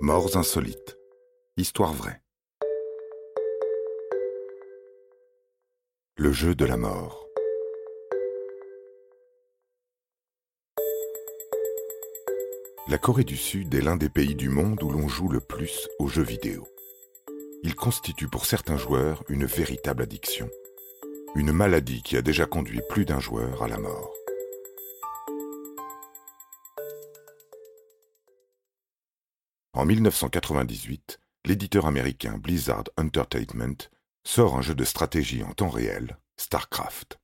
Morts insolites. Histoire vraie. Le jeu de la mort. La Corée du Sud est l'un des pays du monde où l'on joue le plus aux jeux vidéo. Il constitue pour certains joueurs une véritable addiction, une maladie qui a déjà conduit plus d'un joueur à la mort. En 1998, l'éditeur américain Blizzard Entertainment sort un jeu de stratégie en temps réel, StarCraft.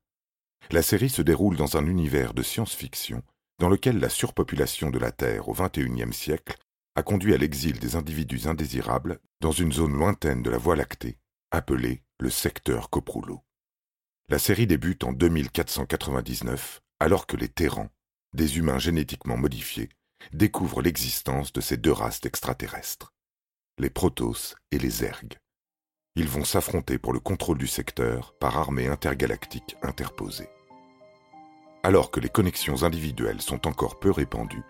La série se déroule dans un univers de science-fiction dans lequel la surpopulation de la Terre au XXIe siècle a conduit à l'exil des individus indésirables dans une zone lointaine de la Voie lactée, appelée le secteur Coproulo. La série débute en 2499, alors que les Terrans, des humains génétiquement modifiés, découvrent l'existence de ces deux races d'extraterrestres, les Protoss et les Ergs. Ils vont s'affronter pour le contrôle du secteur par armée intergalactique interposée. Alors que les connexions individuelles sont encore peu répandues,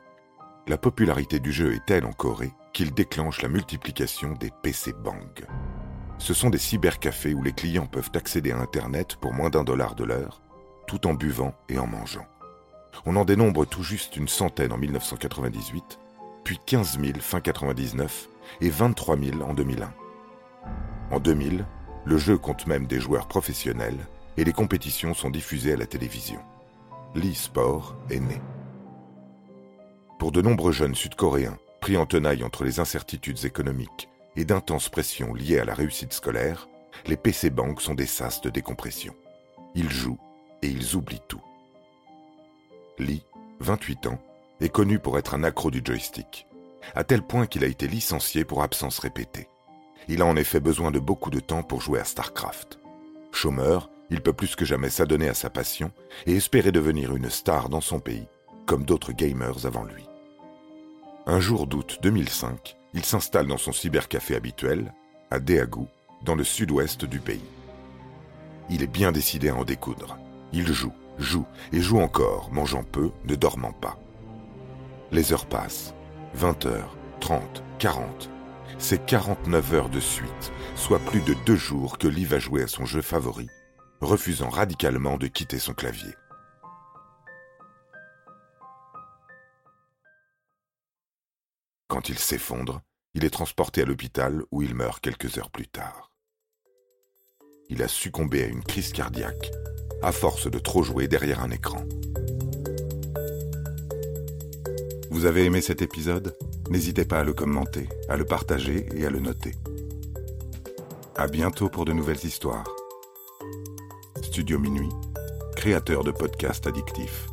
la popularité du jeu est telle en Corée qu'il déclenche la multiplication des PC Bang. Ce sont des cybercafés où les clients peuvent accéder à Internet pour moins d'un dollar de l'heure, tout en buvant et en mangeant. On en dénombre tout juste une centaine en 1998, puis 15 000 fin 99 et 23 000 en 2001. En 2000, le jeu compte même des joueurs professionnels et les compétitions sont diffusées à la télévision. L'e-sport est né. Pour de nombreux jeunes sud-coréens, pris en tenaille entre les incertitudes économiques et d'intenses pressions liées à la réussite scolaire, les PC Bank sont des sas de décompression. Ils jouent et ils oublient tout. Lee, 28 ans, est connu pour être un accro du joystick, à tel point qu'il a été licencié pour absence répétée. Il a en effet besoin de beaucoup de temps pour jouer à StarCraft. Chômeur, il peut plus que jamais s'adonner à sa passion et espérer devenir une star dans son pays, comme d'autres gamers avant lui. Un jour d'août 2005, il s'installe dans son cybercafé habituel, à Daegu, dans le sud-ouest du pays. Il est bien décidé à en découdre. Il joue, joue et joue encore, mangeant peu, ne dormant pas. Les heures passent. 20 heures, 30, 40. C'est 49 heures de suite, soit plus de deux jours que Lee va jouer à son jeu favori, refusant radicalement de quitter son clavier. Quand il s'effondre, il est transporté à l'hôpital où il meurt quelques heures plus tard. Il a succombé à une crise cardiaque à force de trop jouer derrière un écran. Vous avez aimé cet épisode? N'hésitez pas à le commenter, à le partager et à le noter. À bientôt pour de nouvelles histoires. Studio Minuit, créateur de podcasts addictifs.